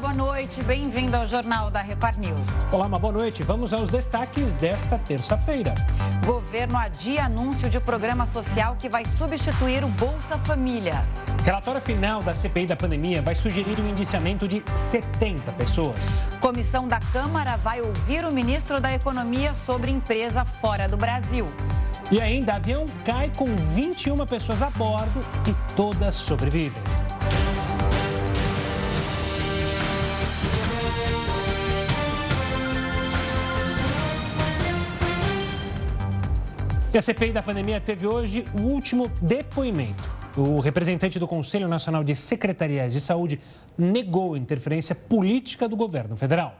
boa noite. Bem-vindo ao Jornal da Record News. Olá, uma boa noite. Vamos aos destaques desta terça-feira. Governo adia anúncio de programa social que vai substituir o Bolsa Família. Relatório final da CPI da pandemia vai sugerir o indiciamento de 70 pessoas. Comissão da Câmara vai ouvir o ministro da Economia sobre empresa fora do Brasil. E ainda, avião cai com 21 pessoas a bordo e todas sobrevivem. E a CPI da pandemia teve hoje o último depoimento. O representante do Conselho Nacional de Secretarias de Saúde negou interferência política do governo federal.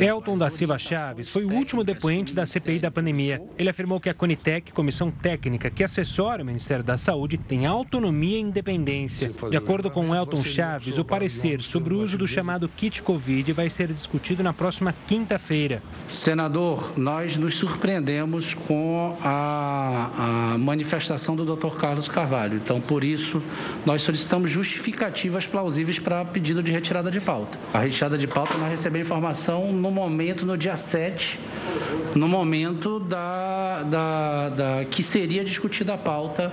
Elton da Silva Chaves foi o último depoente da CPI da pandemia. Ele afirmou que a Conitec, comissão técnica que assessora o Ministério da Saúde, tem autonomia e independência. De acordo com Elton Chaves, o parecer sobre o uso do chamado kit Covid vai ser discutido na próxima quinta-feira. Senador, nós nos surpreendemos com a, a manifestação do Dr. Carlos Carvalho. Então, por isso, nós solicitamos justificativas plausíveis para pedido de retirada de pauta. A retirada de pauta nós recebemos informação no momento, no dia 7, no momento da, da, da que seria discutida a pauta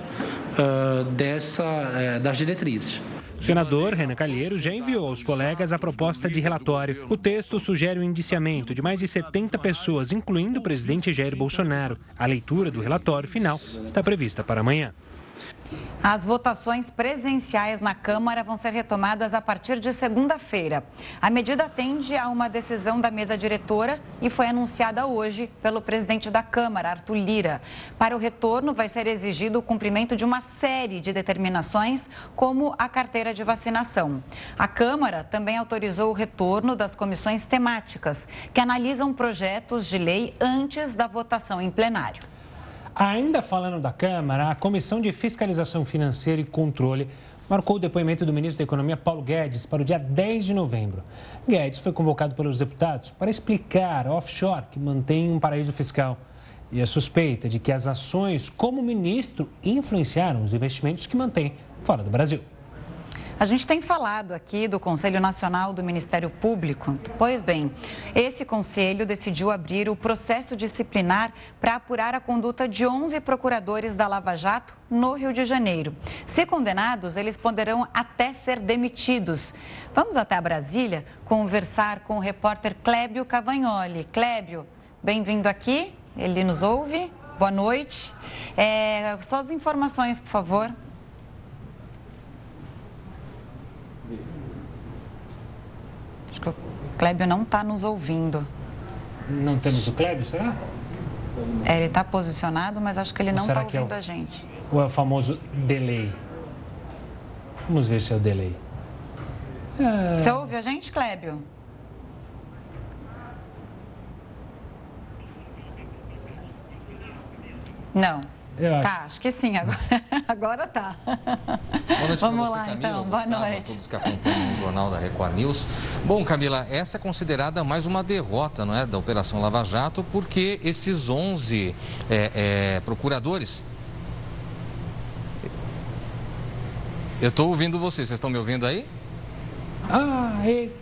uh, dessa, uh, das diretrizes. O senador Renan Calheiros já enviou aos colegas a proposta de relatório. O texto sugere o indiciamento de mais de 70 pessoas, incluindo o presidente Jair Bolsonaro. A leitura do relatório final está prevista para amanhã. As votações presenciais na Câmara vão ser retomadas a partir de segunda-feira. A medida atende a uma decisão da mesa diretora e foi anunciada hoje pelo presidente da Câmara, Arthur Lira. Para o retorno, vai ser exigido o cumprimento de uma série de determinações, como a carteira de vacinação. A Câmara também autorizou o retorno das comissões temáticas, que analisam projetos de lei antes da votação em plenário. Ainda falando da Câmara, a Comissão de Fiscalização Financeira e Controle marcou o depoimento do ministro da Economia, Paulo Guedes, para o dia 10 de novembro. Guedes foi convocado pelos deputados para explicar a offshore que mantém um paraíso fiscal e a suspeita de que as ações como ministro influenciaram os investimentos que mantém fora do Brasil. A gente tem falado aqui do Conselho Nacional do Ministério Público. Pois bem, esse conselho decidiu abrir o processo disciplinar para apurar a conduta de 11 procuradores da Lava Jato no Rio de Janeiro. Se condenados, eles poderão até ser demitidos. Vamos até Brasília conversar com o repórter Clébio Cavagnoli. Clébio, bem-vindo aqui. Ele nos ouve. Boa noite. É, só as informações, por favor. Que o Clébio não está nos ouvindo. Não temos o Clébio, será? É, ele está posicionado, mas acho que ele não está ouvindo é o, a gente. Ou é o famoso delay? Vamos ver se é o delay. É... Você ouve a gente, Clébio? Não. Eu acho. Tá, acho que sim, agora, agora tá. Boa noite Vamos você, lá, Camila, então. Boa Gustavo, noite. A todos que acompanham o Jornal da Record News. Bom, Camila, essa é considerada mais uma derrota, não é, da Operação Lava Jato, porque esses 11 é, é, procuradores... Eu estou ouvindo vocês, vocês estão me ouvindo aí? Ah, esse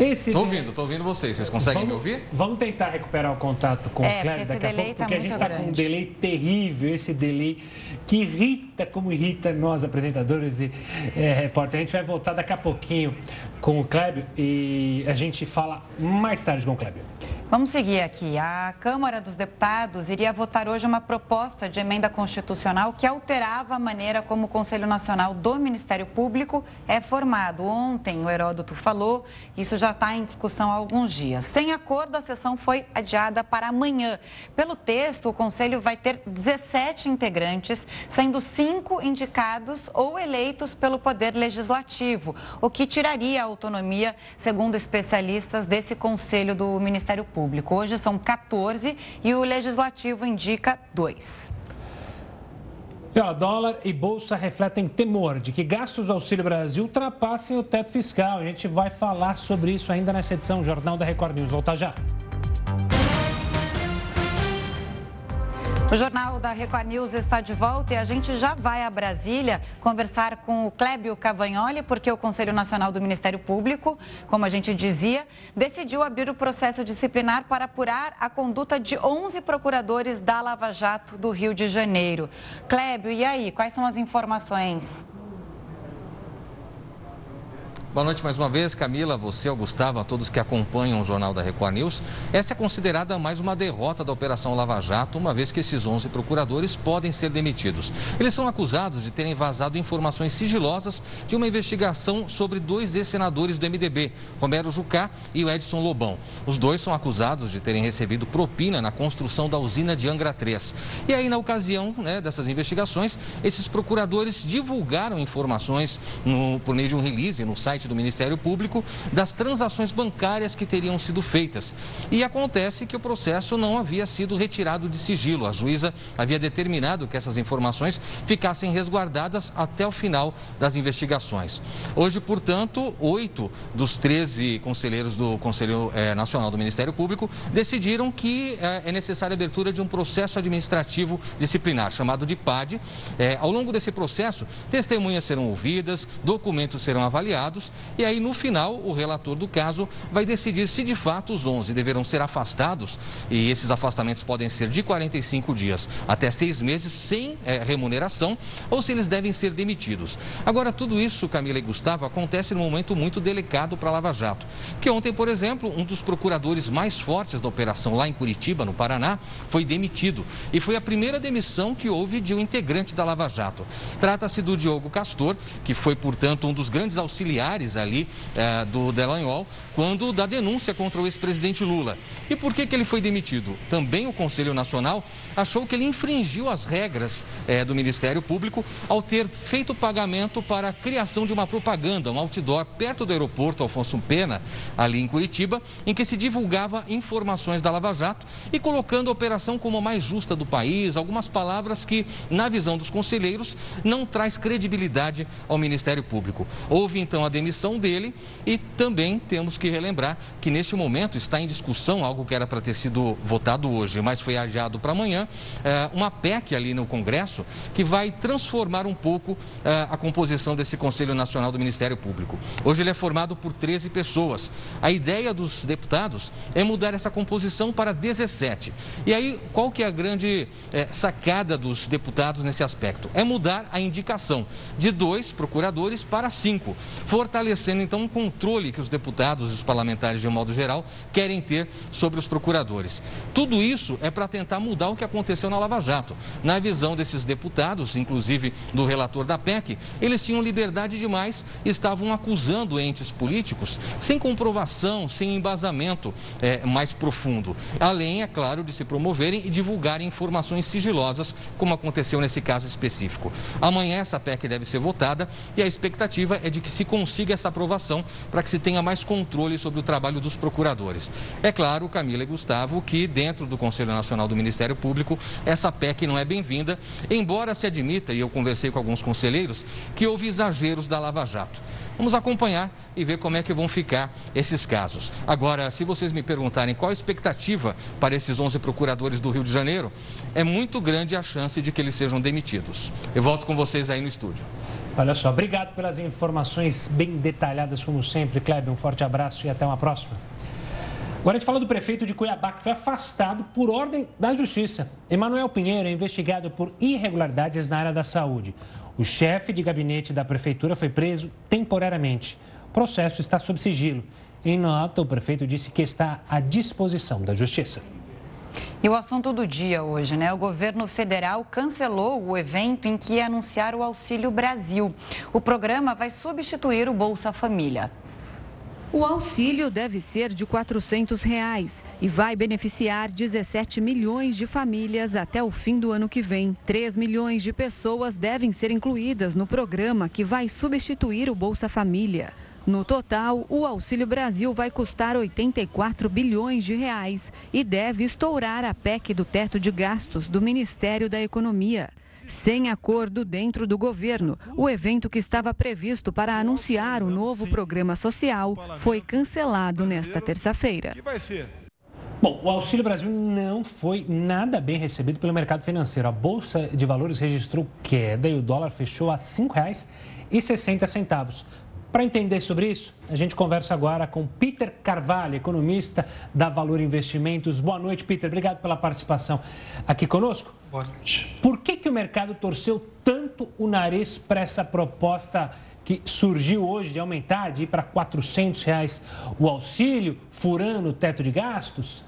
esse tô ouvindo, tô ouvindo vocês. Vocês conseguem vamos, me ouvir? Vamos tentar recuperar o contato com é, o Cleber daqui a pouco, tá porque a gente está com um delay terrível, esse delay que irrita como irrita nós, apresentadores e é, repórteres. A gente vai voltar daqui a pouquinho com o Clébio e a gente fala mais tarde com o Clébio. Vamos seguir aqui. A Câmara dos Deputados iria votar hoje uma proposta de emenda constitucional que alterava a maneira como o Conselho Nacional do Ministério Público é formado. Ontem o Heródoto falou, isso já está em discussão há alguns dias. Sem acordo, a sessão foi adiada para amanhã. Pelo texto, o Conselho vai ter 17 integrantes, sendo cinco indicados ou eleitos pelo Poder Legislativo, o que tiraria a autonomia, segundo especialistas, desse Conselho do Ministério Público. Hoje são 14 e o Legislativo indica dois. E, ó, dólar e bolsa refletem temor de que gastos do Auxílio Brasil ultrapassem o teto fiscal. A gente vai falar sobre isso ainda nessa edição. Jornal da Record News. Volta já. O Jornal da Record News está de volta e a gente já vai a Brasília conversar com o Clébio Cavagnoli, porque o Conselho Nacional do Ministério Público, como a gente dizia, decidiu abrir o processo disciplinar para apurar a conduta de 11 procuradores da Lava Jato do Rio de Janeiro. Clébio, e aí, quais são as informações? Boa noite mais uma vez, Camila, você, ao Gustavo, a todos que acompanham o Jornal da Record News. Essa é considerada mais uma derrota da Operação Lava Jato, uma vez que esses 11 procuradores podem ser demitidos. Eles são acusados de terem vazado informações sigilosas de uma investigação sobre dois ex-senadores do MDB, Romero Jucá e o Edson Lobão. Os dois são acusados de terem recebido propina na construção da usina de Angra 3. E aí, na ocasião né, dessas investigações, esses procuradores divulgaram informações no, por meio de um release no site site do Ministério Público das transações bancárias que teriam sido feitas. E acontece que o processo não havia sido retirado de sigilo. A juíza havia determinado que essas informações ficassem resguardadas até o final das investigações. Hoje, portanto, oito dos 13 conselheiros do Conselho eh, Nacional do Ministério Público decidiram que eh, é necessária a abertura de um processo administrativo disciplinar, chamado de PAD. Eh, ao longo desse processo, testemunhas serão ouvidas, documentos serão avaliados e aí, no final, o relator do caso vai decidir se de fato os 11 deverão ser afastados e esses afastamentos podem ser de 45 dias até seis meses sem é, remuneração ou se eles devem ser demitidos. Agora, tudo isso, Camila e Gustavo, acontece num momento muito delicado para a Lava Jato. Que ontem, por exemplo, um dos procuradores mais fortes da operação lá em Curitiba, no Paraná, foi demitido. E foi a primeira demissão que houve de um integrante da Lava Jato. Trata-se do Diogo Castor, que foi, portanto, um dos grandes auxiliares ali é, do Delanhol quando da denúncia contra o ex-presidente Lula. E por que, que ele foi demitido? Também o Conselho Nacional achou que ele infringiu as regras é, do Ministério Público ao ter feito pagamento para a criação de uma propaganda, um outdoor perto do aeroporto Alfonso Pena, ali em Curitiba, em que se divulgava informações da Lava Jato e colocando a operação como a mais justa do país, algumas palavras que, na visão dos conselheiros, não traz credibilidade ao Ministério Público. Houve então a demissão dele e também temos que relembrar que neste momento está em discussão algo que era para ter sido votado hoje, mas foi adiado para amanhã, é, uma PEC ali no Congresso que vai transformar um pouco é, a composição desse Conselho Nacional do Ministério Público. Hoje ele é formado por 13 pessoas. A ideia dos deputados é mudar essa composição para 17. E aí, qual que é a grande é, sacada dos deputados nesse aspecto? É mudar a indicação de dois procuradores para cinco, fortalecendo então um controle que os deputados e os parlamentares, de um modo geral, querem ter sobre os procuradores. Tudo isso é para tentar mudar o que aconteceu na Lava Jato. Na visão desses deputados, inclusive do relator da PEC, eles tinham liberdade demais e estavam acusando entes políticos sem comprovação, sem embasamento é, mais profundo. Além, é claro, de se promoverem e divulgarem informações sigilosas, como aconteceu nesse caso específico. Amanhã essa PEC deve ser votada e a expectativa é de que se consiga essa aprovação para que se tenha mais controle sobre o trabalho dos procuradores. É claro, Camila e Gustavo, que dentro do Conselho Nacional do Ministério Público, essa PEC não é bem-vinda, embora se admita, e eu conversei com alguns conselheiros, que houve exageros da Lava Jato. Vamos acompanhar e ver como é que vão ficar esses casos. Agora, se vocês me perguntarem qual a expectativa para esses 11 procuradores do Rio de Janeiro, é muito grande a chance de que eles sejam demitidos. Eu volto com vocês aí no estúdio. Olha só, obrigado pelas informações bem detalhadas, como sempre. Kleber, um forte abraço e até uma próxima. Agora a gente fala do prefeito de Cuiabá, que foi afastado por ordem da Justiça. Emanuel Pinheiro é investigado por irregularidades na área da saúde. O chefe de gabinete da prefeitura foi preso temporariamente. O processo está sob sigilo. Em nota, o prefeito disse que está à disposição da Justiça. E o assunto do dia hoje, né? O governo federal cancelou o evento em que ia anunciar o Auxílio Brasil. O programa vai substituir o Bolsa Família. O auxílio deve ser de 400 reais e vai beneficiar 17 milhões de famílias até o fim do ano que vem. 3 milhões de pessoas devem ser incluídas no programa que vai substituir o Bolsa Família. No total, o Auxílio Brasil vai custar 84 bilhões de reais e deve estourar a PEC do teto de gastos do Ministério da Economia. Sem acordo dentro do governo, o evento que estava previsto para anunciar o novo programa social foi cancelado nesta terça-feira. Bom, o Auxílio Brasil não foi nada bem recebido pelo mercado financeiro. A Bolsa de Valores registrou queda e o dólar fechou a R$ 5,60. Para entender sobre isso, a gente conversa agora com Peter Carvalho, economista da Valor Investimentos. Boa noite, Peter. Obrigado pela participação aqui conosco. Boa noite. Por que, que o mercado torceu tanto o nariz para essa proposta que surgiu hoje de aumentar, de ir para 400 reais o auxílio, furando o teto de gastos?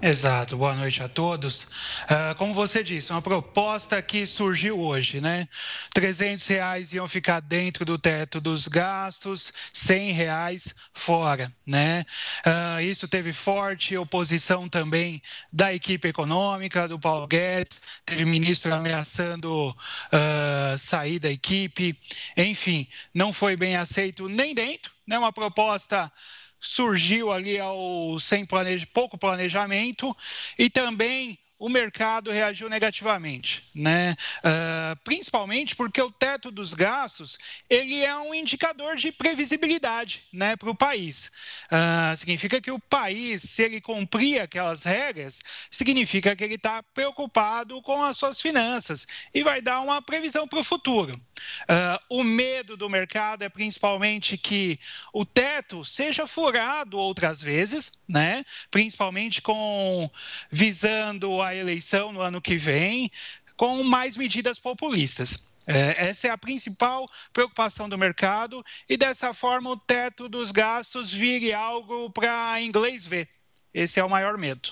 Exato, boa noite a todos. Uh, como você disse, uma proposta que surgiu hoje, né? 300 reais iam ficar dentro do teto dos gastos, 100 reais fora, né? Uh, isso teve forte oposição também da equipe econômica, do Paulo Guedes, teve ministro ameaçando uh, sair da equipe, enfim, não foi bem aceito nem dentro, né? Uma proposta surgiu ali ao sem pouco planejamento e também o mercado reagiu negativamente, né? Uh, principalmente porque o teto dos gastos ele é um indicador de previsibilidade, né, para o país. Uh, significa que o país, se ele cumprir aquelas regras, significa que ele está preocupado com as suas finanças e vai dar uma previsão para o futuro. Uh, o medo do mercado é principalmente que o teto seja furado outras vezes, né? principalmente com visando a eleição no ano que vem, com mais medidas populistas. É, essa é a principal preocupação do mercado e dessa forma o teto dos gastos vire algo para inglês ver. Esse é o maior medo.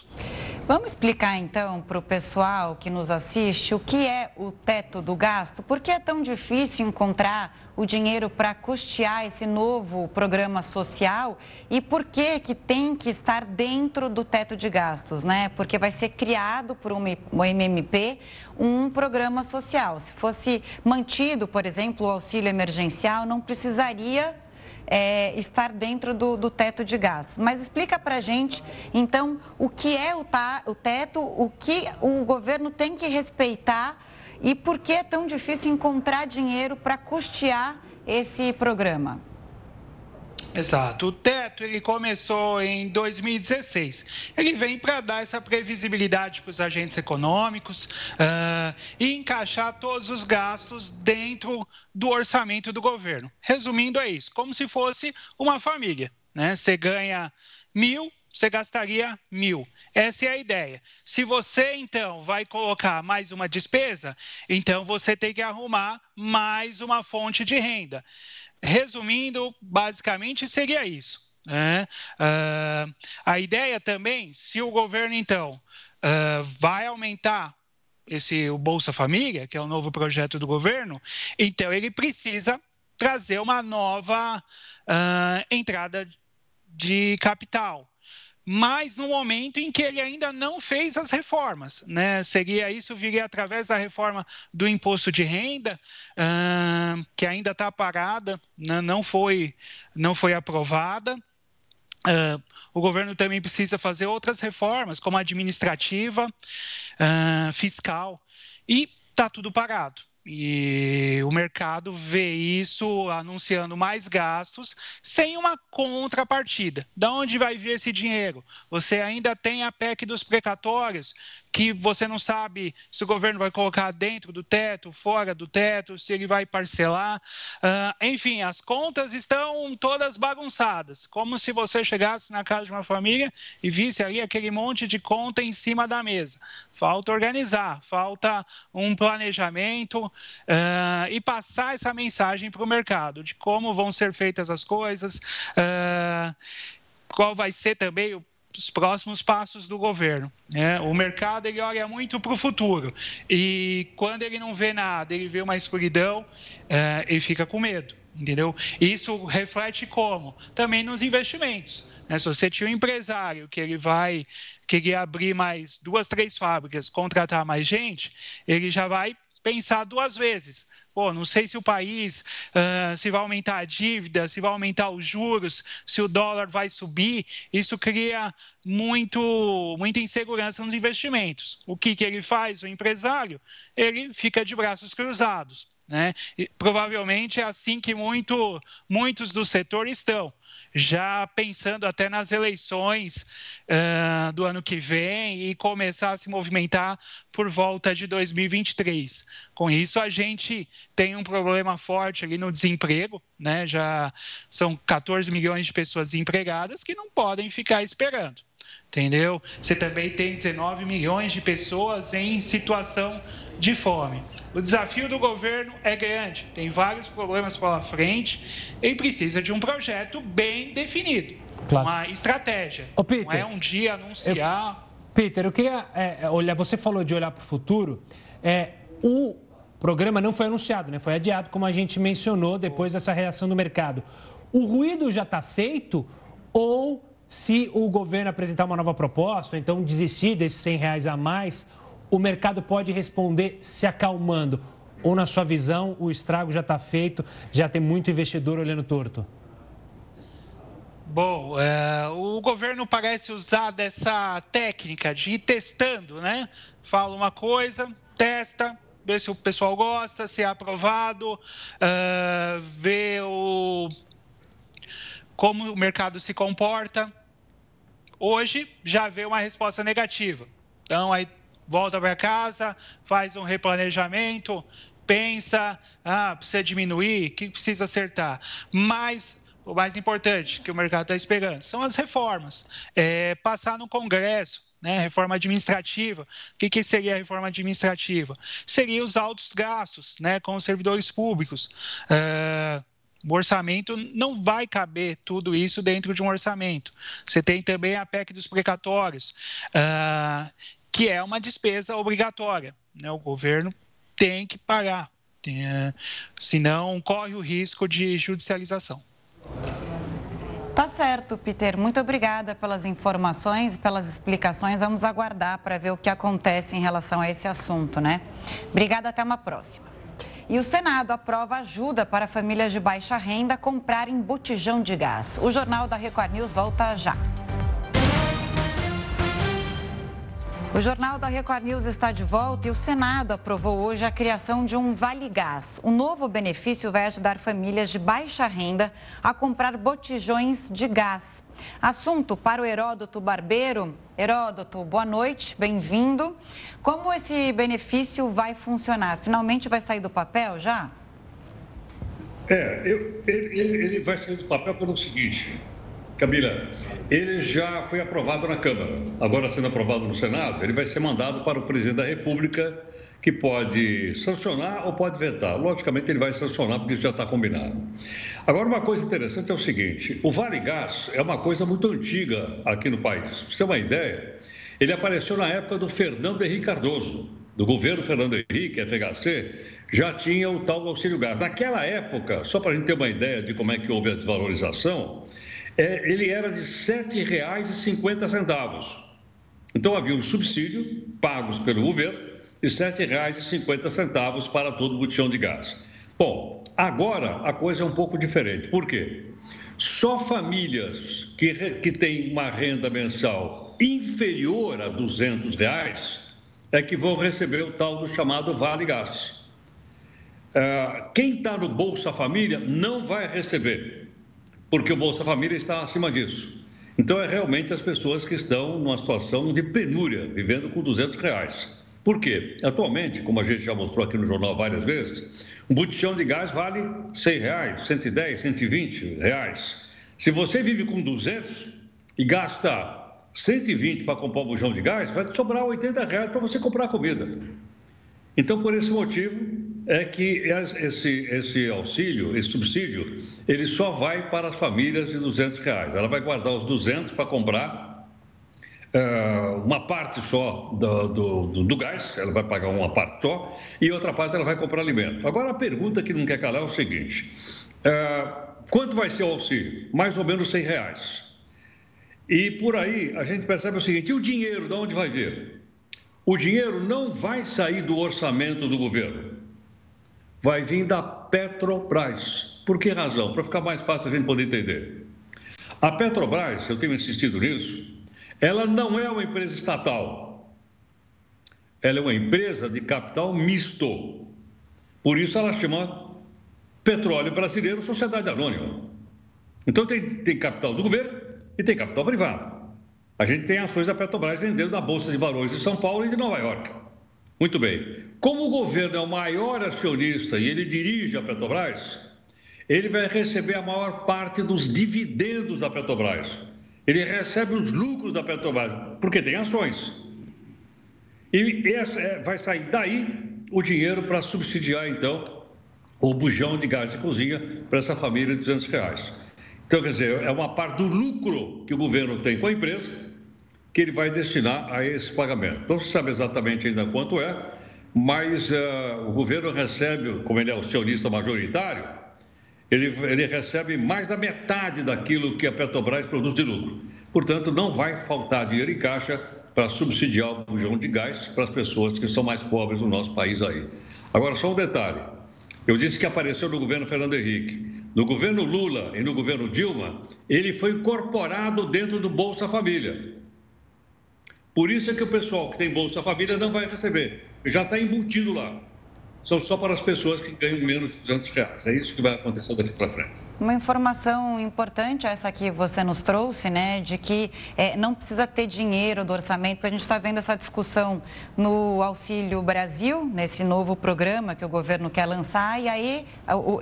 Vamos explicar então para o pessoal que nos assiste o que é o teto do gasto? Por que é tão difícil encontrar o dinheiro para custear esse novo programa social e por que que tem que estar dentro do teto de gastos, né? Porque vai ser criado por um MMP um programa social. Se fosse mantido, por exemplo, o auxílio emergencial, não precisaria é, estar dentro do, do, teto de gastos. Mas explica para a gente, então, o que é o, ta, o teto, o que o governo tem que respeitar e por que é tão difícil encontrar dinheiro para custear esse programa. Exato. O teto ele começou em 2016. Ele vem para dar essa previsibilidade para os agentes econômicos uh, e encaixar todos os gastos dentro do orçamento do governo. Resumindo, é isso: como se fosse uma família. Né? Você ganha mil, você gastaria mil. Essa é a ideia. Se você, então, vai colocar mais uma despesa, então você tem que arrumar mais uma fonte de renda. Resumindo, basicamente seria isso. Né? Uh, a ideia também, se o governo então uh, vai aumentar esse o Bolsa Família, que é o novo projeto do governo, então ele precisa trazer uma nova uh, entrada de capital mas no momento em que ele ainda não fez as reformas. Né? Seria isso viria através da reforma do imposto de renda, uh, que ainda está parada, né? não, foi, não foi aprovada. Uh, o governo também precisa fazer outras reformas, como administrativa, uh, fiscal, e está tudo parado. E o mercado vê isso anunciando mais gastos sem uma contrapartida. Da onde vai vir esse dinheiro? Você ainda tem a PEC dos precatórios, que você não sabe se o governo vai colocar dentro do teto, fora do teto, se ele vai parcelar. Uh, enfim, as contas estão todas bagunçadas, como se você chegasse na casa de uma família e visse ali aquele monte de conta em cima da mesa. Falta organizar, falta um planejamento uh, e passar essa mensagem para o mercado de como vão ser feitas as coisas, uh, qual vai ser também o os próximos passos do governo. Né? O mercado ele olha muito para o futuro e quando ele não vê nada, ele vê uma escuridão, é, ele fica com medo. Entendeu? Isso reflete como? Também nos investimentos. Né? Se você tinha um empresário que ele vai querer abrir mais duas, três fábricas, contratar mais gente, ele já vai pensar duas vezes pô, não sei se o país uh, se vai aumentar a dívida, se vai aumentar os juros, se o dólar vai subir, isso cria muito, muita insegurança nos investimentos. O que, que ele faz, o empresário? Ele fica de braços cruzados. Né? E, provavelmente é assim que muito, muitos do setor estão, já pensando até nas eleições uh, do ano que vem e começar a se movimentar por volta de 2023. Com isso, a gente tem um problema forte ali no desemprego, né? já são 14 milhões de pessoas desempregadas que não podem ficar esperando entendeu? Você também tem 19 milhões de pessoas em situação de fome. O desafio do governo é grande, tem vários problemas pela frente e precisa de um projeto bem definido, claro. uma estratégia. Ô, Peter, Não é um dia anunciar. Eu, Peter, eu queria é, é olhar. Você falou de olhar para o futuro. É, o programa não foi anunciado, né? Foi adiado, como a gente mencionou depois dessa reação do mercado. O ruído já está feito ou se o governo apresentar uma nova proposta, então desistir desses 100 reais a mais, o mercado pode responder se acalmando? Ou, na sua visão, o estrago já está feito, já tem muito investidor olhando torto? Bom, é, o governo parece usar dessa técnica de ir testando, né? Fala uma coisa, testa, vê se o pessoal gosta, se é aprovado, é, vê o como o mercado se comporta. Hoje já veio uma resposta negativa. Então, aí volta para casa, faz um replanejamento, pensa, ah, precisa diminuir, o que precisa acertar. Mas o mais importante que o mercado está esperando são as reformas. É, passar no Congresso, né, reforma administrativa. O que, que, seria a reforma administrativa? Seria os altos gastos né, com os servidores públicos. Uh, o orçamento não vai caber tudo isso dentro de um orçamento. Você tem também a PEC dos precatórios, uh, que é uma despesa obrigatória. Né? O governo tem que pagar, tem, uh, senão corre o risco de judicialização. Tá certo, Peter. Muito obrigada pelas informações e pelas explicações. Vamos aguardar para ver o que acontece em relação a esse assunto, né? Obrigada, até uma próxima. E o Senado aprova ajuda para famílias de baixa renda comprarem botijão de gás. O Jornal da Record News volta já. O Jornal da Record News está de volta e o Senado aprovou hoje a criação de um Vale Gás. O novo benefício vai ajudar famílias de baixa renda a comprar botijões de gás. Assunto para o Heródoto Barbeiro. Heródoto, boa noite, bem-vindo. Como esse benefício vai funcionar? Finalmente vai sair do papel já? É, eu, ele, ele vai sair do papel pelo seguinte, Camila, ele já foi aprovado na Câmara, agora sendo aprovado no Senado, ele vai ser mandado para o presidente da República que pode sancionar ou pode vetar. Logicamente, ele vai sancionar, porque isso já está combinado. Agora, uma coisa interessante é o seguinte: o Vale Gás é uma coisa muito antiga aqui no país. Para você ter uma ideia, ele apareceu na época do Fernando Henrique Cardoso, do governo Fernando Henrique, FHC, já tinha o tal do auxílio gás. Naquela época, só para a gente ter uma ideia de como é que houve a desvalorização, é, ele era de R$ 7,50. Então havia um subsídio pagos pelo governo de R$ 7,50 para todo botijão de gás. Bom, agora a coisa é um pouco diferente. Por quê? Só famílias que, que têm uma renda mensal inferior a 200 reais é que vão receber o tal do chamado Vale Gás. Uh, quem está no Bolsa Família não vai receber, porque o Bolsa Família está acima disso. Então, é realmente as pessoas que estão numa situação de penúria, vivendo com 200 reais. Por quê? Atualmente, como a gente já mostrou aqui no jornal várias vezes, um botijão de gás vale 100 reais, 110, 120 reais. Se você vive com 200 e gasta 120 para comprar um bujão de gás, vai te sobrar 80 reais para você comprar comida. Então, por esse motivo, é que esse, esse auxílio, esse subsídio, ele só vai para as famílias de 200 reais. Ela vai guardar os 200 para comprar uh, uma parte só do, do, do, gás, ela vai pagar uma parte só, e outra parte ela vai comprar alimento. Agora, a pergunta que não quer calar é o seguinte: uh, quanto vai ser o auxílio? Mais ou menos 100 reais. E por aí a gente percebe o seguinte: e o dinheiro, de onde vai vir? O dinheiro não vai sair do orçamento do governo, vai vir da Petrobras. Por que razão? Para ficar mais fácil a gente poder entender. A Petrobras, eu tenho insistido nisso, ela não é uma empresa estatal. Ela é uma empresa de capital misto. Por isso ela chama Petróleo Brasileiro Sociedade Anônima. Então tem, tem capital do governo e tem capital privado. A gente tem ações da Petrobras vendendo na Bolsa de Valores de São Paulo e de Nova York. Muito bem. Como o governo é o maior acionista e ele dirige a Petrobras, ele vai receber a maior parte dos dividendos da Petrobras. Ele recebe os lucros da Petrobras, porque tem ações. E é, vai sair daí o dinheiro para subsidiar, então, o bujão de gás de cozinha para essa família de 200 reais. Então, quer dizer, é uma parte do lucro que o governo tem com a empresa que ele vai destinar a esse pagamento. Não se sabe exatamente ainda quanto é, mas uh, o governo recebe, como ele é o acionista majoritário, ele, ele recebe mais da metade daquilo que a Petrobras produz de lucro. Portanto, não vai faltar dinheiro em caixa para subsidiar o bujão de gás para as pessoas que são mais pobres do nosso país aí. Agora, só um detalhe. Eu disse que apareceu no governo Fernando Henrique. No governo Lula e no governo Dilma, ele foi incorporado dentro do Bolsa Família. Por isso é que o pessoal que tem Bolsa Família não vai receber. Já está embutido lá são só para as pessoas que ganham menos de 200 reais. É isso que vai acontecer daqui para frente. Uma informação importante essa que você nos trouxe, né, de que é, não precisa ter dinheiro do orçamento, porque a gente está vendo essa discussão no Auxílio Brasil, nesse novo programa que o governo quer lançar, e aí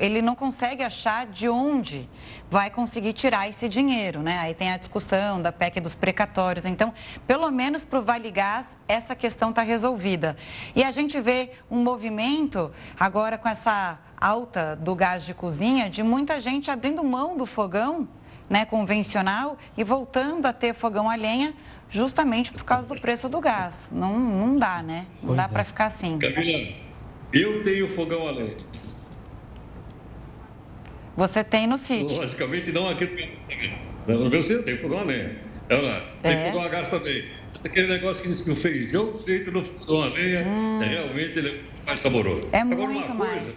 ele não consegue achar de onde vai conseguir tirar esse dinheiro, né? Aí tem a discussão da PEC dos precatórios. Então, pelo menos para o Vale Gás, essa questão está resolvida. E a gente vê um movimento agora com essa alta do gás de cozinha, de muita gente abrindo mão do fogão né, convencional e voltando a ter fogão a lenha justamente por causa do preço do gás. Não, não dá, né? Não pois dá é. para ficar assim. Camila, eu tenho fogão a lenha. Você tem no sítio? Logicamente não aqui no meu sítio, tem fogão a lenha. É lá. Tem é. fogão a gás também. Mas aquele negócio que diz que o feijão feito no fogão a lenha, hum. é, realmente ele é mais saboroso. É Agora, muito uma coisa mais.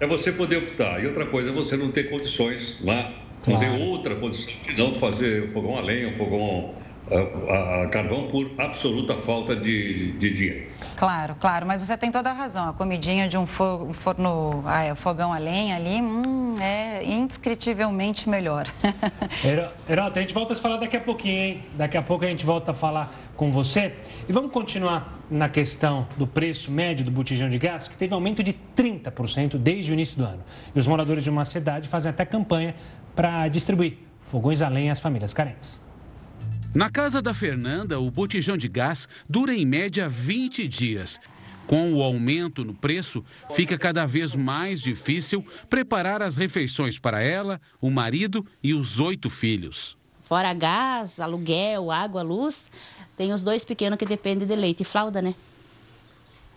é você poder optar. E outra coisa é você não ter condições lá. Claro. Não ter outra condição, senão fazer fogão a lenha, fogão a, a, carvão por absoluta falta de, de dinheiro. Claro, claro, mas você tem toda a razão. A comidinha de um forno, ah, é, fogão a lenha ali, hum, é indescritivelmente melhor. Heroto, a gente volta a falar daqui a pouquinho, hein? Daqui a pouco a gente volta a falar com você. E vamos continuar na questão do preço médio do botijão de gás, que teve aumento de 30% desde o início do ano. E os moradores de uma cidade fazem até campanha para distribuir fogões a lenha às famílias carentes. Na casa da Fernanda, o botijão de gás dura em média 20 dias. Com o aumento no preço, fica cada vez mais difícil preparar as refeições para ela, o marido e os oito filhos. Fora gás, aluguel, água, luz, tem os dois pequenos que dependem de leite e fralda, né?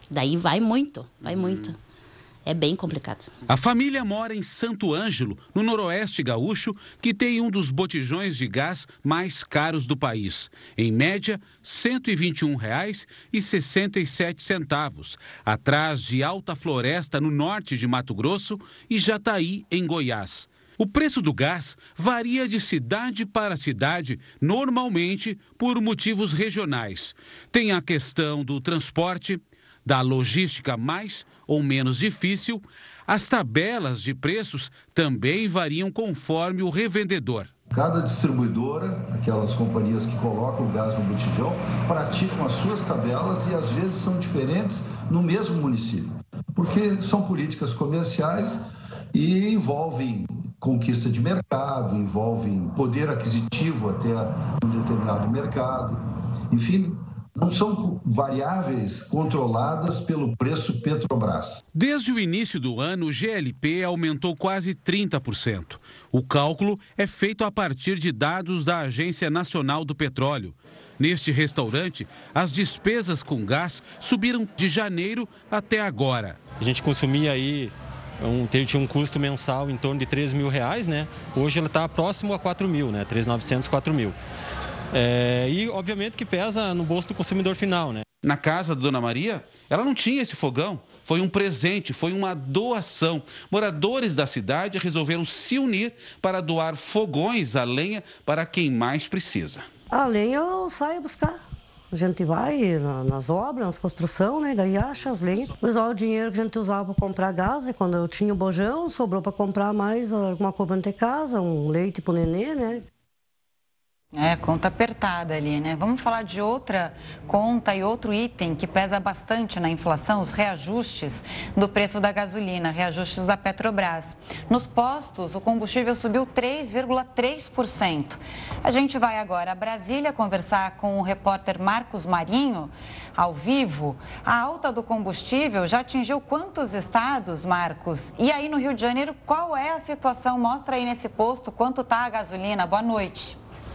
Daí vai muito, vai hum. muito é bem complicado. A família mora em Santo Ângelo, no noroeste gaúcho, que tem um dos botijões de gás mais caros do país. Em média, R$ 121,67, atrás de Alta Floresta, no norte de Mato Grosso, e Jataí, em Goiás. O preço do gás varia de cidade para cidade, normalmente por motivos regionais. Tem a questão do transporte, da logística mais ou menos difícil, as tabelas de preços também variam conforme o revendedor. Cada distribuidora, aquelas companhias que colocam o gás no botijão, praticam as suas tabelas e às vezes são diferentes no mesmo município, porque são políticas comerciais e envolvem conquista de mercado, envolvem poder aquisitivo até um determinado mercado. Enfim, não são variáveis controladas pelo preço Petrobras. Desde o início do ano, o GLP aumentou quase 30%. O cálculo é feito a partir de dados da Agência Nacional do Petróleo. Neste restaurante, as despesas com gás subiram de janeiro até agora. A gente consumia aí um, tinha um custo mensal em torno de 3 mil reais, né? Hoje ele está próximo a 4 mil, né? 3.900, 4 mil. É, e, obviamente, que pesa no bolso do consumidor final, né? Na casa da Dona Maria, ela não tinha esse fogão. Foi um presente, foi uma doação. Moradores da cidade resolveram se unir para doar fogões a lenha para quem mais precisa. A lenha eu saio buscar. A gente vai nas obras, nas construções, né? Daí acha as lenhas. Usar o dinheiro que a gente usava para comprar gás, e quando eu tinha o bojão, sobrou para comprar mais alguma coisa para ter casa, um leite para o nenê, né? É, conta apertada ali, né? Vamos falar de outra conta e outro item que pesa bastante na inflação, os reajustes do preço da gasolina, reajustes da Petrobras. Nos postos, o combustível subiu 3,3%. A gente vai agora a Brasília conversar com o repórter Marcos Marinho, ao vivo. A alta do combustível já atingiu quantos estados, Marcos? E aí no Rio de Janeiro, qual é a situação? Mostra aí nesse posto quanto está a gasolina. Boa noite.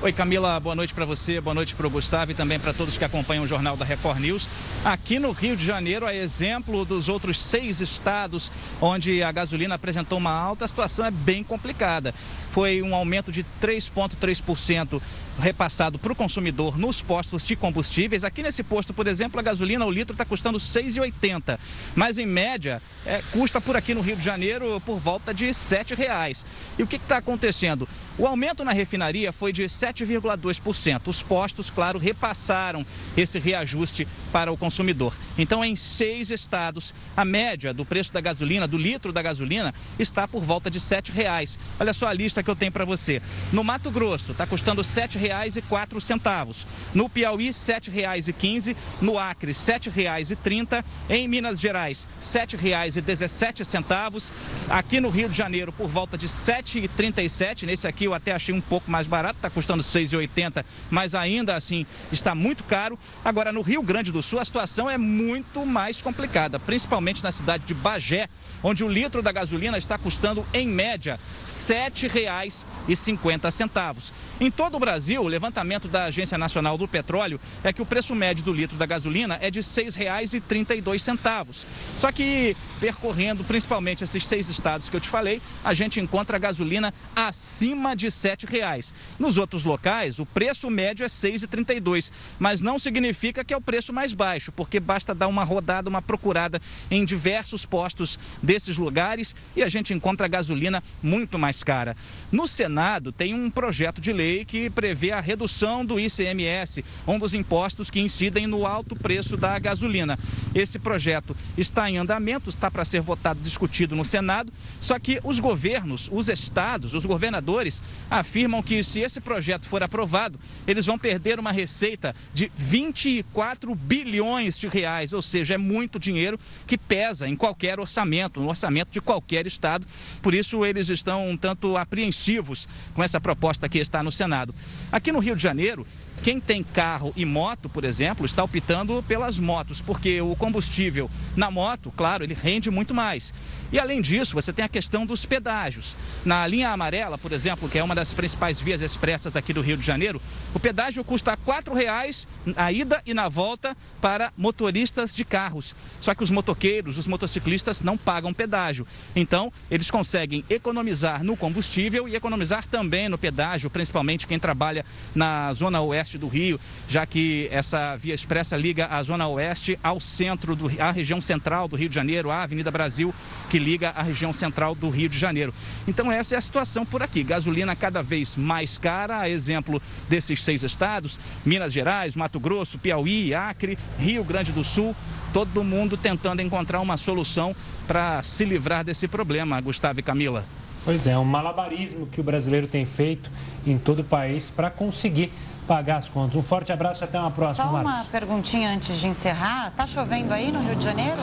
Oi Camila, boa noite para você, boa noite para o Gustavo e também para todos que acompanham o Jornal da Record News. Aqui no Rio de Janeiro, a exemplo dos outros seis estados onde a gasolina apresentou uma alta, a situação é bem complicada. Foi um aumento de 3,3% repassado para o consumidor nos postos de combustíveis. Aqui nesse posto, por exemplo, a gasolina, o litro está custando R$ 6,80. Mas em média, é, custa por aqui no Rio de Janeiro por volta de R$ 7,00. E o que está acontecendo? O aumento na refinaria foi de 7,2%. Os postos, claro, repassaram esse reajuste para o consumidor. Então, em seis estados, a média do preço da gasolina, do litro da gasolina, está por volta de R$ 7,00. Olha só a lista que eu tenho para você. No Mato Grosso, está custando R$ 7,04. No Piauí, R$ 7,15. No Acre, R$ 7,30. Em Minas Gerais, R$ 7,17. Aqui no Rio de Janeiro, por volta de R$ 7,37. Nesse aqui, eu até achei um pouco mais barato, está custando 6,80, mas ainda assim está muito caro. Agora, no Rio Grande do Sul, a situação é muito mais complicada, principalmente na cidade de Bagé, onde o litro da gasolina está custando, em média, R$ 7,50. Em todo o Brasil, o levantamento da Agência Nacional do Petróleo é que o preço médio do litro da gasolina é de R$ 6,32. Só que, percorrendo principalmente esses seis estados que eu te falei, a gente encontra gasolina acima de R$ 7,00. Nos outros locais, o preço médio é R$ 6,32, mas não significa que é o preço mais baixo, porque basta dar uma rodada, uma procurada em diversos postos desses lugares e a gente encontra gasolina muito mais cara. No Senado, tem um projeto de lei que prevê a redução do ICMS, um dos impostos que incidem no alto preço da gasolina. Esse projeto está em andamento, está para ser votado, discutido no Senado, só que os governos, os estados, os governadores afirmam que se esse projeto for aprovado, eles vão perder uma receita de 24 bilhões de reais, ou seja, é muito dinheiro que pesa em qualquer orçamento, no orçamento de qualquer estado. Por isso eles estão um tanto apreensivos com essa proposta que está no Senado. Aqui no Rio de Janeiro, quem tem carro e moto, por exemplo, está optando pelas motos, porque o combustível na moto, claro, ele rende muito mais. E além disso, você tem a questão dos pedágios. Na linha amarela, por exemplo, que é uma das principais vias expressas aqui do Rio de Janeiro, o pedágio custa R$ 4,00 a ida e na volta para motoristas de carros. Só que os motoqueiros, os motociclistas não pagam pedágio. Então, eles conseguem economizar no combustível e economizar também no pedágio, principalmente quem trabalha na zona oeste do Rio, já que essa via expressa liga a zona oeste ao centro, do, à região central do Rio de Janeiro, à Avenida Brasil, que liga a região central do Rio de Janeiro. Então essa é a situação por aqui. Gasolina cada vez mais cara, a exemplo desses seis estados, Minas Gerais, Mato Grosso, Piauí, Acre, Rio Grande do Sul, todo mundo tentando encontrar uma solução para se livrar desse problema, Gustavo e Camila. Pois é, um malabarismo que o brasileiro tem feito em todo o país para conseguir pagar as contas. Um forte abraço e até uma próxima. Só uma Marcos. perguntinha antes de encerrar. Tá chovendo aí no Rio de Janeiro?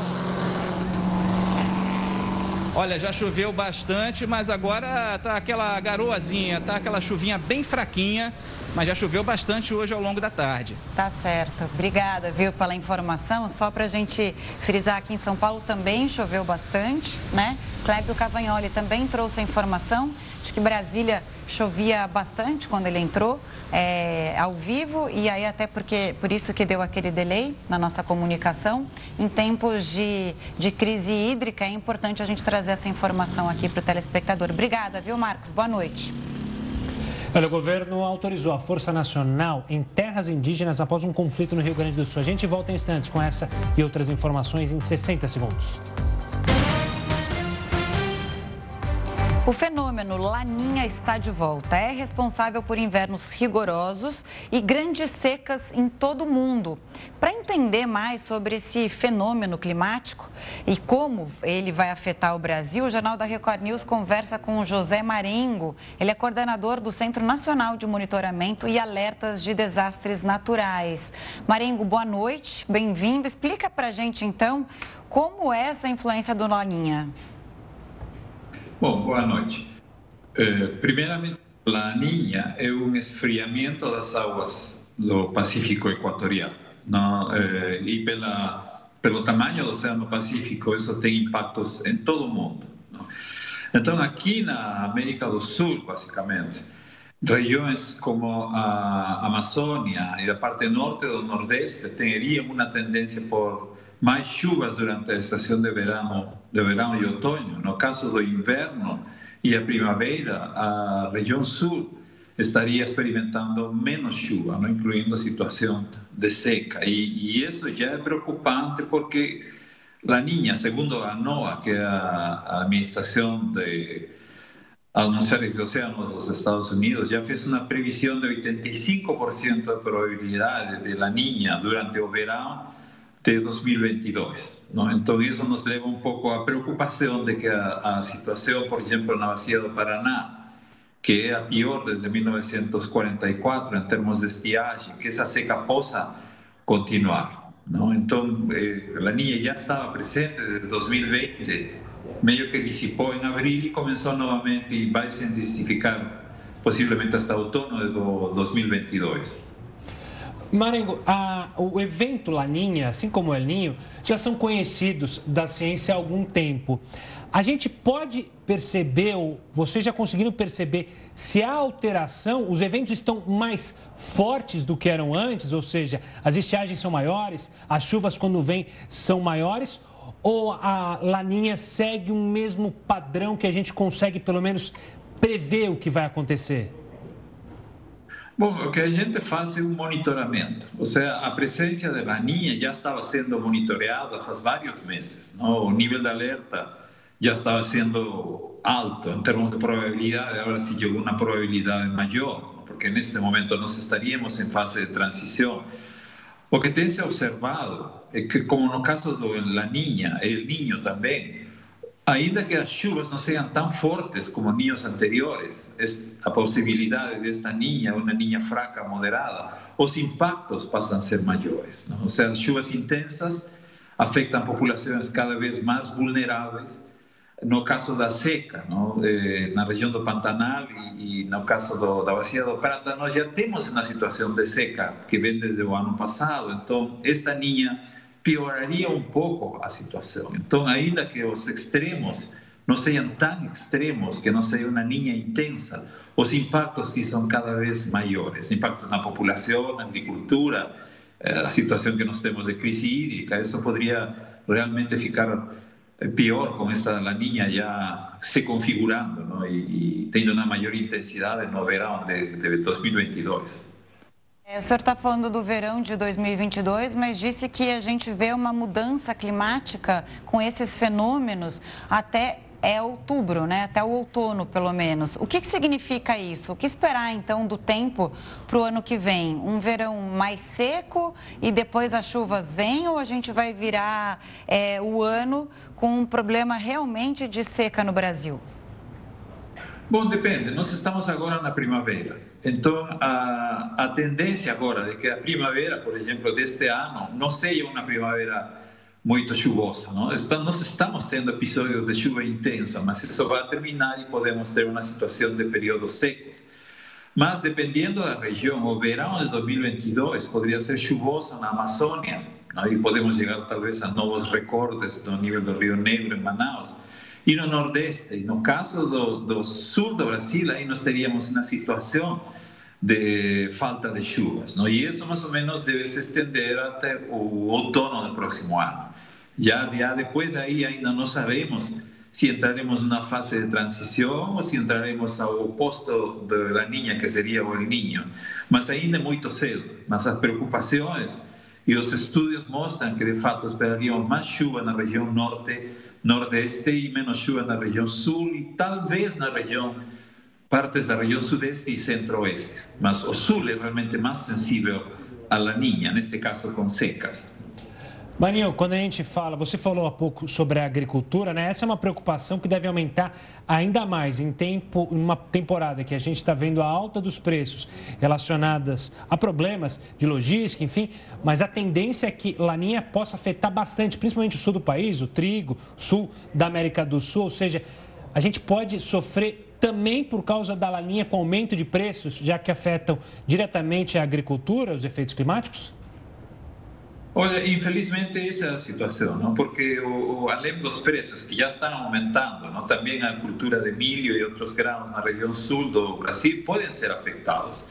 Olha, já choveu bastante, mas agora tá aquela garoazinha, tá aquela chuvinha bem fraquinha, mas já choveu bastante hoje ao longo da tarde. Tá certo. Obrigada, viu, pela informação. Só para a gente frisar aqui em São Paulo também choveu bastante, né? Clébio Cavagnoli também trouxe a informação de que Brasília chovia bastante quando ele entrou é, ao vivo e aí até porque por isso que deu aquele delay na nossa comunicação. Em tempos de, de crise hídrica é importante a gente trazer essa informação aqui para o telespectador. Obrigada, viu, Marcos? Boa noite. Olha, o governo autorizou a Força Nacional em terras indígenas após um conflito no Rio Grande do Sul. A gente volta em instantes com essa e outras informações em 60 segundos. O fenômeno Laninha está de volta. É responsável por invernos rigorosos e grandes secas em todo o mundo. Para entender mais sobre esse fenômeno climático e como ele vai afetar o Brasil, o Jornal da Record News conversa com o José Marengo. Ele é coordenador do Centro Nacional de Monitoramento e Alertas de Desastres Naturais. Marengo, boa noite, bem-vindo. Explica para a gente então como é essa influência do Laninha. Bom, boa noite. Eh, primeiramente, a Niña é um esfriamento das águas do Pacífico Equatorial. Não? Eh, e pela, pelo tamanho do Oceano Pacífico, isso tem impactos em todo o mundo. Não? Então, aqui na América do Sul, basicamente, regiões como a Amazônia e a parte norte do Nordeste teriam uma tendência por mais chuvas durante a estação de verão, de verão e outono. No caso do inverno e a primavera, a região sul estaria experimentando menos chuva, não? incluindo a situação de seca. E, e isso já é preocupante porque a Niña, segundo a NOAA, que é a, a Administração de Atmosféricos e Oceanos dos Estados Unidos, já fez uma previsão de 85% de probabilidade de La Niña durante o verão de 2022. ¿no? Entonces eso nos lleva un poco a preocupación de que a, a situación, por ejemplo, na Bacia do Paraná, que é a pior desde 1944 em termos de estiagem, que essa seca possa continuar. Não? Então, eh, a Niña já presente desde 2020, meio que dissipou em abril e começou novamente e vai se intensificar possivelmente hasta outono de 2022. Marengo, a, o evento Laninha, assim como o El Ninho, já são conhecidos da ciência há algum tempo. A gente pode perceber, ou vocês já conseguiram perceber, se há alteração, os eventos estão mais fortes do que eram antes, ou seja, as estiagens são maiores, as chuvas quando vêm são maiores, ou a Laninha segue um mesmo padrão que a gente consegue pelo menos prever o que vai acontecer? Bom, o que a gente faz é um monitoramento. Ou seja, a presença da laninha já estava sendo monitoreada faz vários meses. Não? O nível de alerta já estava sendo alto em termos de probabilidade, agora se chegou uma probabilidade maior, porque neste momento nós estaríamos em fase de transição. O que tem se observado é que, como no caso do La Niña el Niño também, Ainda que as chuvas não sejam tão fortes como anos anteriores, a possibilidade desta niña, uma niña fraca, moderada, os impactos passam a ser maiores. Não? Ou seja, as chuvas intensas afetam populações cada vez mais vulneráveis. No caso da seca, não? na região do Pantanal e, e no caso do, da Bacia do Prata, nós já temos uma situação de seca que vem desde o ano passado. Então, esta niña pioraria um pouco a situação. Então, ainda que os extremos não sejam tão extremos, que não seja uma linha intensa, os impactos sim são cada vez maiores. Impactos na população, na agricultura, eh, a situação que nós temos de crise hídrica, isso poderia realmente ficar eh, pior com esta laninha já se configurando não? E, e, tendo uma maior intensidade no verão de, de 2022. É, o senhor está falando do verão de 2022, mas disse que a gente vê uma mudança climática com esses fenômenos até é outubro, né? Até o outono, pelo menos. O que, que significa isso? O que esperar, então, do tempo para o ano que vem? Um verão mais seco e depois as chuvas vêm ou a gente vai virar é, o ano com um problema realmente de seca no Brasil? Bom, depende. Nós estamos agora na primavera. Então, a, a tendência agora de que a primavera, por exemplo, deste ano, não seja uma primavera muito chuvosa. Não? Nós estamos tendo episódios de chuva intensa, mas isso vai terminar e podemos ter uma situação de períodos secos. Mas, dependendo da região, o verão de 2022 poderia ser chuvoso na Amazônia, não? e podemos chegar talvez a novos recordes no nível do Rio Negro em Manaus. E no Nordeste, no caso do, do sul do Brasil, aí nós teríamos uma situação de falta de chuvas. Não? E isso mais ou menos deve se estender até o outono do próximo ano. Já, já depois daí ainda não sabemos se entraremos numa fase de transição ou se entraremos ao oposto da La Niña, que seria o Niño. Mas ainda é muito cedo. Mas as preocupações e os estudos que, de fato, esperaríamos mais chuva na região norte nordeste e menos chuva na região sul e talvez na região partes da região sudeste e centro-oeste. Mas o sul é realmente mais sensível à laninha, neste caso com secas. Marinho, quando a gente fala, você falou há pouco sobre a agricultura, né? Essa é uma preocupação que deve aumentar ainda mais em tempo, em uma temporada que a gente está vendo a alta dos preços relacionadas a problemas de logística, enfim, mas a tendência é que Laninha possa afetar bastante, principalmente o sul do país, o trigo, sul da América do Sul, ou seja, a gente pode sofrer também por causa da laninha com aumento de preços, já que afetam diretamente a agricultura, os efeitos climáticos? Olha, infelizmente essa é a situação, não? porque o, o, além dos preços que já estão aumentando, não? também a cultura de milho e outros grãos na região sul do Brasil podem ser afetados.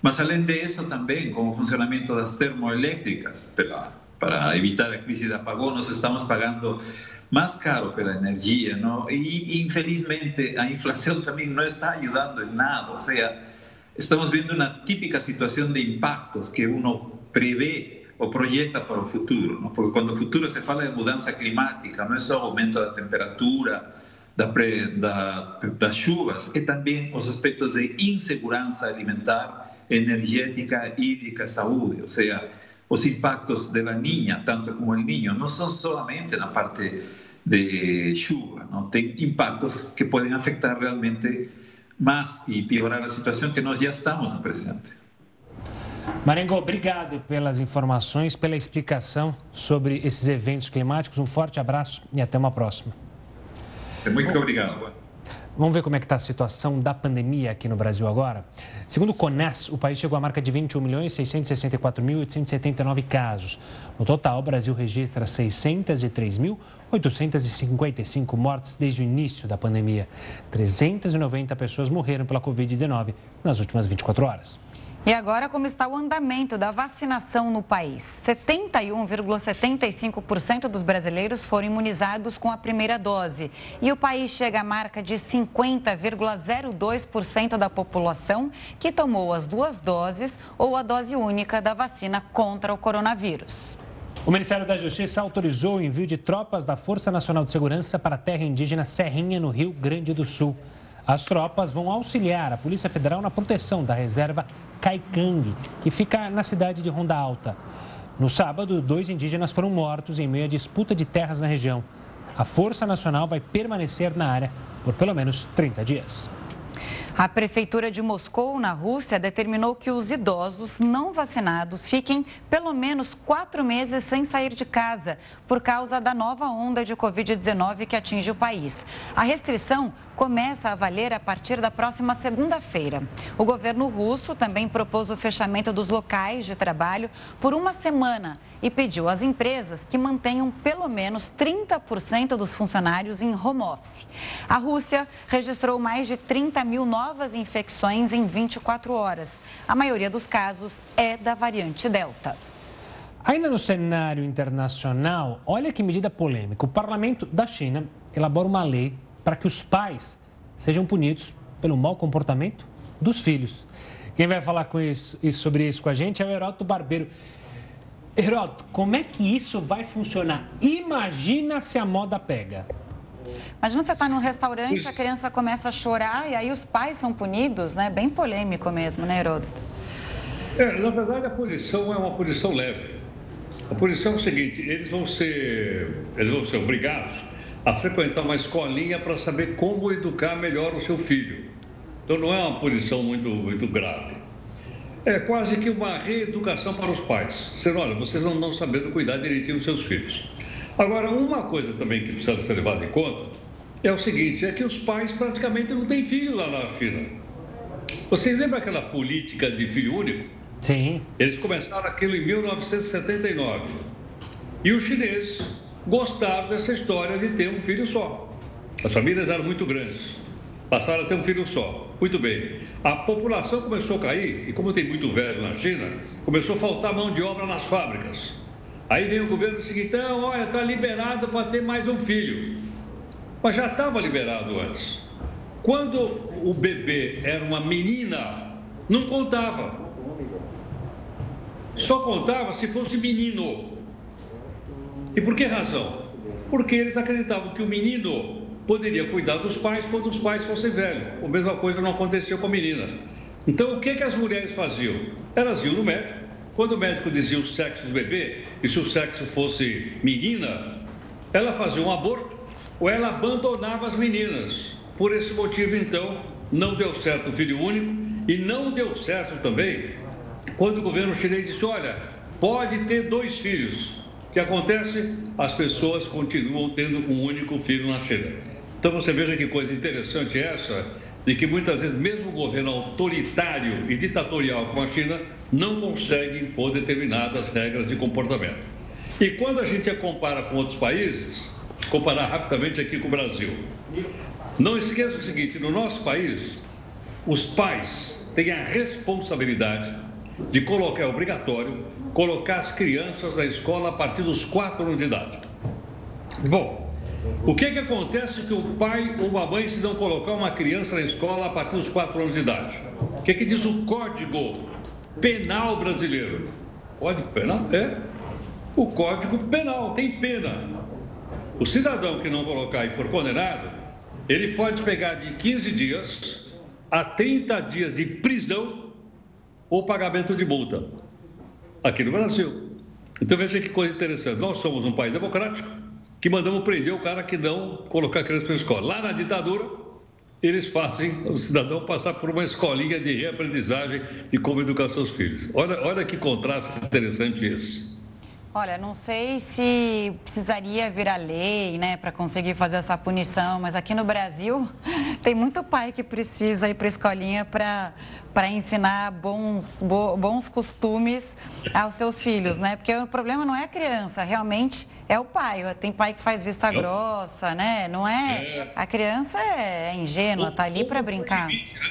Mas além disso também, com o funcionamento das termoelétricas, para, para evitar a crise de apagão, nós estamos pagando mais caro pela energia, não? E infelizmente a inflação também não está ajudando em nada, ou seja, estamos vendo uma típica situação de impactos que uno prevê o projeta para o futuro, não? porque quando o futuro se fala de mudança climática, não é só aumento da temperatura, da, da, das chuvas, é também os aspectos de insegurança alimentar, energética, hídrica, saúde, ou seja, os impactos da laninha, tanto como o ninho, não são somente na parte de chuva, não tem impactos que podem afetar realmente mais e piorar a situação que nós já estamos no presente. Marengo, obrigado pelas informações, pela explicação sobre esses eventos climáticos. Um forte abraço e até uma próxima. Muito obrigado. Vamos ver como é que está a situação da pandemia aqui no Brasil agora. Segundo o CONAS, o país chegou à marca de 21.664.879 casos. No total, o Brasil registra 603.855 mortes desde o início da pandemia. 390 pessoas morreram pela Covid-19 nas últimas 24 horas. E agora, como está o andamento da vacinação no país? 71,75% dos brasileiros foram imunizados com a primeira dose. E o país chega à marca de 50,02% da população que tomou as duas doses ou a dose única da vacina contra o coronavírus. O Ministério da Justiça autorizou o envio de tropas da Força Nacional de Segurança para a terra indígena Serrinha, no Rio Grande do Sul. As tropas vão auxiliar a Polícia Federal na proteção da reserva Caicang, que fica na cidade de Ronda Alta. No sábado, dois indígenas foram mortos em meio à disputa de terras na região. A Força Nacional vai permanecer na área por pelo menos 30 dias. A Prefeitura de Moscou, na Rússia, determinou que os idosos não vacinados fiquem pelo menos quatro meses sem sair de casa, por causa da nova onda de Covid-19 que atinge o país. A restrição começa a valer a partir da próxima segunda-feira. O governo russo também propôs o fechamento dos locais de trabalho por uma semana e pediu às empresas que mantenham pelo menos 30% dos funcionários em home office. A Rússia registrou mais de 30 mil novas infecções em 24 horas. A maioria dos casos é da variante Delta. Ainda no cenário internacional, olha que medida polêmica. O parlamento da China elabora uma lei para que os pais sejam punidos pelo mau comportamento dos filhos. Quem vai falar com isso, isso sobre isso com a gente é o Heródoto Barbeiro. Heródoto, como é que isso vai funcionar? Imagina se a moda pega. Imagina você está num restaurante, a criança começa a chorar e aí os pais são punidos, né? Bem polêmico mesmo, né, Heródoto? É, na verdade, a punição é uma punição leve. A punição é o seguinte: eles vão ser, eles vão ser obrigados a frequentar uma escolinha para saber como educar melhor o seu filho. Então não é uma punição muito, muito grave. É quase que uma reeducação para os pais. Dizendo, olha, vocês não estão sabendo cuidar direitinho dos seus filhos. Agora, uma coisa também que precisa ser levada em conta é o seguinte, é que os pais praticamente não têm filho lá na China. Vocês lembram aquela política de filho único? Sim. Eles começaram aquilo em 1979. E os chineses gostaram dessa história de ter um filho só. As famílias eram muito grandes, passaram a ter um filho só. Muito bem. A população começou a cair, e como tem muito velho na China, começou a faltar mão de obra nas fábricas. Aí vem o governo e diz: então, olha, está liberado para ter mais um filho. Mas já estava liberado antes. Quando o bebê era uma menina, não contava. Só contava se fosse menino. E por que razão? porque eles acreditavam que o menino poderia cuidar dos pais quando os pais fossem velhos. A mesma coisa não aconteceu com a menina. Então, o que, que as mulheres faziam? Elas iam no médico, quando o médico dizia o sexo do bebê, e se o sexo fosse menina, ela fazia um aborto ou ela abandonava as meninas. Por esse motivo, então, não deu certo o filho único e não deu certo também quando o governo chinês disse: olha, pode ter dois filhos. Que acontece? As pessoas continuam tendo um único filho na China. Então você veja que coisa interessante é essa, de que muitas vezes mesmo o governo autoritário e ditatorial como a China não consegue impor determinadas regras de comportamento. E quando a gente a compara com outros países, comparar rapidamente aqui com o Brasil, não esqueça o seguinte: no nosso país, os pais têm a responsabilidade de colocar, é obrigatório, colocar as crianças na escola a partir dos 4 anos de idade. Bom, o que, que acontece que o pai ou a mãe se não colocar uma criança na escola a partir dos 4 anos de idade? O que, que diz o Código Penal Brasileiro? Código Penal? É. O Código Penal tem pena. O cidadão que não colocar e for condenado, ele pode pegar de 15 dias a 30 dias de prisão ou pagamento de multa. Aqui no Brasil. Então veja que coisa interessante. Nós somos um país democrático que mandamos prender o cara que não colocar a criança para a escola. Lá na ditadura, eles fazem o cidadão passar por uma escolinha de reaprendizagem e como educar seus filhos. Olha, olha que contraste interessante esse. Olha, não sei se precisaria virar lei, né, para conseguir fazer essa punição, mas aqui no Brasil tem muito pai que precisa ir para a escolinha para ensinar bons, bo, bons costumes aos seus filhos, né? Porque o problema não é a criança, realmente é o pai. Tem pai que faz vista grossa, né? Não é. é. A criança é ingênua, tá ali para brincar. Limite, né?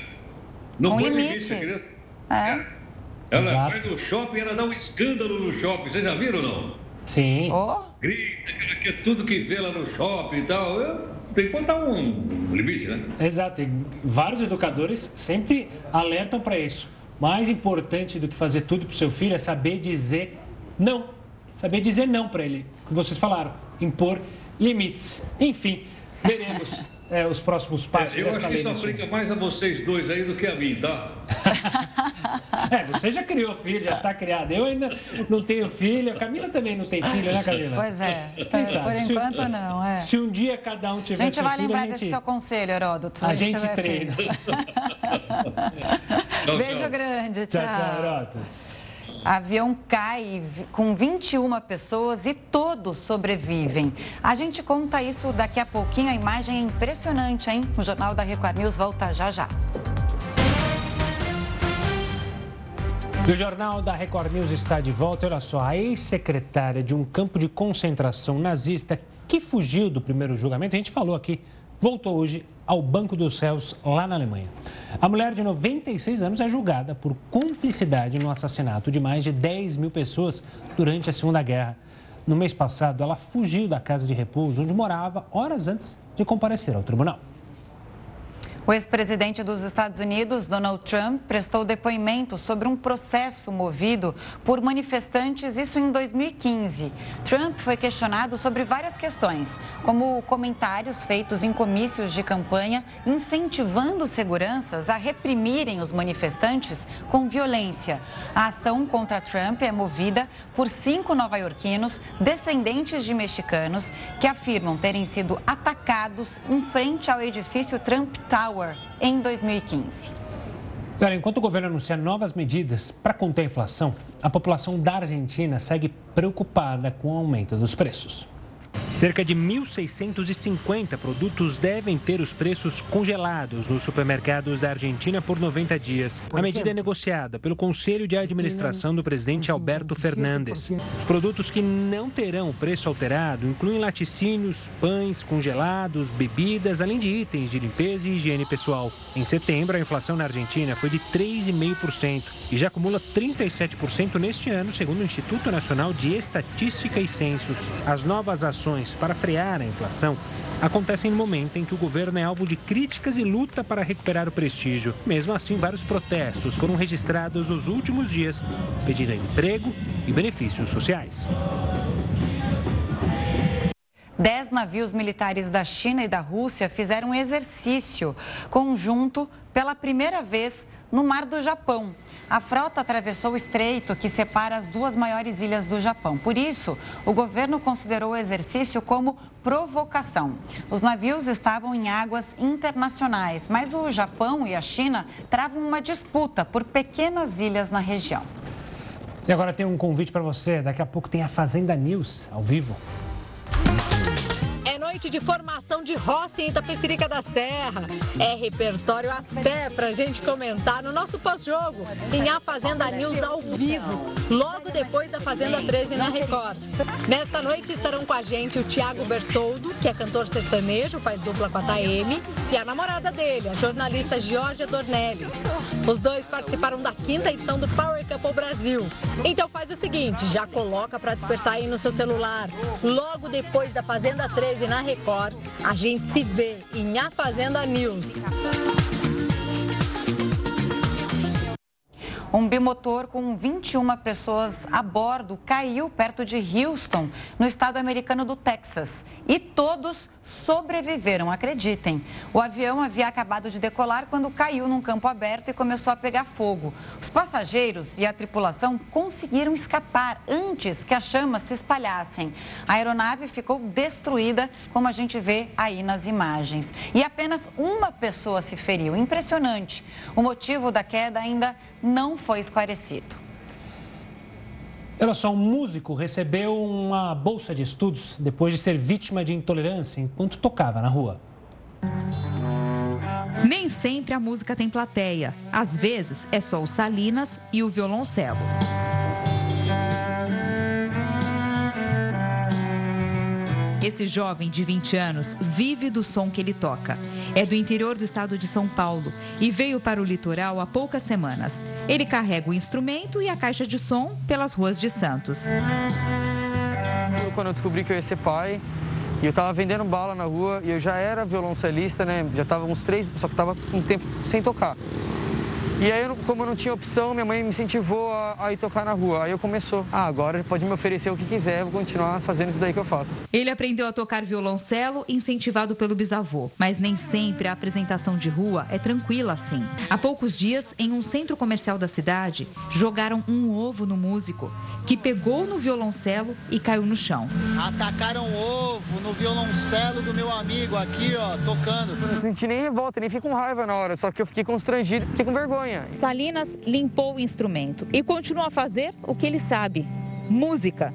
Não Com limite. limite a criança. É. Ela Exato. vai no shopping e ela dá um escândalo no shopping. Vocês já viram ou não? Sim. Oh. Grita, que ela quer tudo que vê lá no shopping e tal. Eu, tem que botar um limite, né? Exato. E vários educadores sempre alertam para isso. Mais importante do que fazer tudo para o seu filho é saber dizer não. Saber dizer não para ele. O que vocês falaram. Impor limites. Enfim, veremos é, os próximos passos. É, eu acho que isso aplica mais a vocês dois aí do que a mim, tá? é, você já criou filho, já está criado. Eu ainda não tenho filho. A Camila também não tem filho, né, Camila? Pois é. Quem sabe? Por enquanto, se, não. É. Se um dia cada um tiver A gente vai filho, lembrar gente, desse seu conselho, Heródoto. A, gente, treina. Beijo tchau. grande. Tchau, tchau, tchau Heródoto. Avião cai com 21 pessoas e todos sobrevivem. A gente conta isso daqui a pouquinho. A imagem é impressionante, hein? O Jornal da Record News volta já já. o Jornal da Record News está de volta. Olha só, a ex-secretária de um campo de concentração nazista que fugiu do primeiro julgamento, a gente falou aqui, voltou hoje ao Banco dos Réus, lá na Alemanha. A mulher de 96 anos é julgada por cumplicidade no assassinato de mais de 10 mil pessoas durante a Segunda Guerra. No mês passado, ela fugiu da casa de repouso onde morava horas antes de comparecer ao tribunal. O ex-presidente dos Estados Unidos, Donald Trump, prestou depoimento sobre um processo movido por manifestantes, isso em 2015. Trump foi questionado sobre várias questões, como comentários feitos em comícios de campanha incentivando seguranças a reprimirem os manifestantes com violência. A ação contra Trump é movida por cinco nova-iorquinos descendentes de mexicanos que afirmam terem sido atacados em frente ao edifício Trump Tower Tower em 2015. Agora, enquanto o governo anuncia novas medidas para conter a inflação, a população da Argentina segue preocupada com o aumento dos preços. Cerca de 1.650 produtos devem ter os preços congelados nos supermercados da Argentina por 90 dias. A medida é negociada pelo Conselho de Administração do presidente Alberto Fernandes. Os produtos que não terão o preço alterado incluem laticínios, pães congelados, bebidas, além de itens de limpeza e higiene pessoal. Em setembro, a inflação na Argentina foi de 3,5% e já acumula 37% neste ano, segundo o Instituto Nacional de Estatística e Censos. As novas ações ações para frear a inflação acontecem no momento em que o governo é alvo de críticas e luta para recuperar o prestígio. Mesmo assim, vários protestos foram registrados nos últimos dias, pedindo emprego e benefícios sociais. Dez navios militares da China e da Rússia fizeram um exercício conjunto pela primeira vez no Mar do Japão. A frota atravessou o estreito que separa as duas maiores ilhas do Japão. Por isso, o governo considerou o exercício como provocação. Os navios estavam em águas internacionais, mas o Japão e a China travam uma disputa por pequenas ilhas na região. E agora tem um convite para você. Daqui a pouco tem a Fazenda News ao vivo noite de formação de Rossi em Itapecerica da Serra. É repertório até pra gente comentar no nosso pós-jogo, em A Fazenda News ao vivo, logo depois da Fazenda 13 na Record. Nesta noite estarão com a gente o Tiago Bertoldo, que é cantor sertanejo, faz dupla com a Taeme, e a namorada dele, a jornalista Georgia Dornelles. Os dois participaram da quinta edição do Power Couple Brasil. Então faz o seguinte, já coloca para despertar aí no seu celular. Logo depois da Fazenda 13 na Record, a gente se vê em A Fazenda News. Um bimotor com 21 pessoas a bordo caiu perto de Houston, no estado americano do Texas. E todos sobreviveram, acreditem. O avião havia acabado de decolar quando caiu num campo aberto e começou a pegar fogo. Os passageiros e a tripulação conseguiram escapar antes que as chamas se espalhassem. A aeronave ficou destruída, como a gente vê aí nas imagens. E apenas uma pessoa se feriu. Impressionante. O motivo da queda ainda não foi esclarecido. Olha só, um músico recebeu uma bolsa de estudos depois de ser vítima de intolerância enquanto tocava na rua. Nem sempre a música tem plateia. Às vezes é só o Salinas e o violoncelo. Esse jovem de 20 anos vive do som que ele toca. É do interior do estado de São Paulo e veio para o litoral há poucas semanas. Ele carrega o instrumento e a caixa de som pelas ruas de Santos. Quando eu descobri que eu ia ser pai, e eu estava vendendo bala na rua e eu já era violoncelista, né? Já estava uns três, só que estava um tempo sem tocar. E aí, como eu não tinha opção, minha mãe me incentivou a, a, ir tocar na rua. Aí eu começou, ah, agora ele pode me oferecer o que quiser, vou continuar fazendo isso daí que eu faço. Ele aprendeu a tocar violoncelo incentivado pelo bisavô, mas nem sempre a apresentação de rua é tranquila assim. Há poucos dias, em um centro comercial da cidade, jogaram um ovo no músico, que pegou no violoncelo e caiu no chão. Atacaram ovo no violoncelo do meu amigo aqui, ó, tocando. Não senti nem revolta, nem fiquei com raiva na hora, só que eu fiquei constrangido, fiquei com vergonha. Salinas limpou o instrumento e continua a fazer o que ele sabe: música.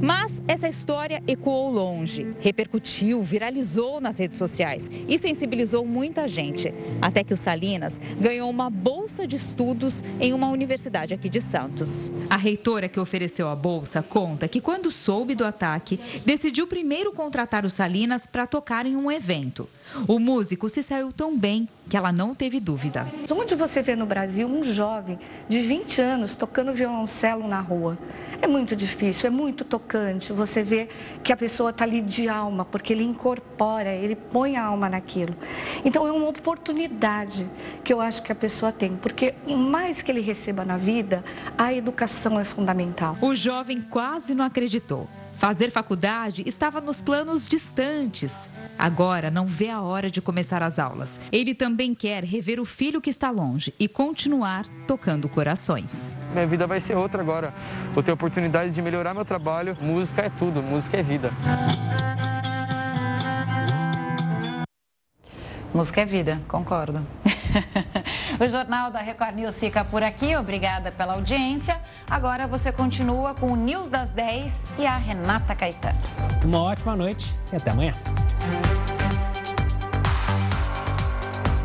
Mas essa história ecoou longe, repercutiu, viralizou nas redes sociais e sensibilizou muita gente. Até que o Salinas ganhou uma bolsa de estudos em uma universidade aqui de Santos. A reitora que ofereceu a bolsa conta que, quando soube do ataque, decidiu primeiro contratar o Salinas para tocar em um evento. O músico se saiu tão bem que ela não teve dúvida. Onde você vê no Brasil um jovem de 20 anos tocando violoncelo na rua? É muito difícil, é muito tocante. Você vê que a pessoa está ali de alma, porque ele incorpora, ele põe a alma naquilo. Então é uma oportunidade que eu acho que a pessoa tem, porque mais que ele receba na vida, a educação é fundamental. O jovem quase não acreditou. Fazer faculdade estava nos planos distantes. Agora não vê a hora de começar as aulas. Ele também quer rever o filho que está longe e continuar tocando corações. Minha vida vai ser outra agora. Vou ter a oportunidade de melhorar meu trabalho. Música é tudo, música é vida. Música é vida, concordo. o Jornal da Record News fica por aqui. Obrigada pela audiência. Agora você continua com o News das 10 e a Renata Caetano. Uma ótima noite e até amanhã.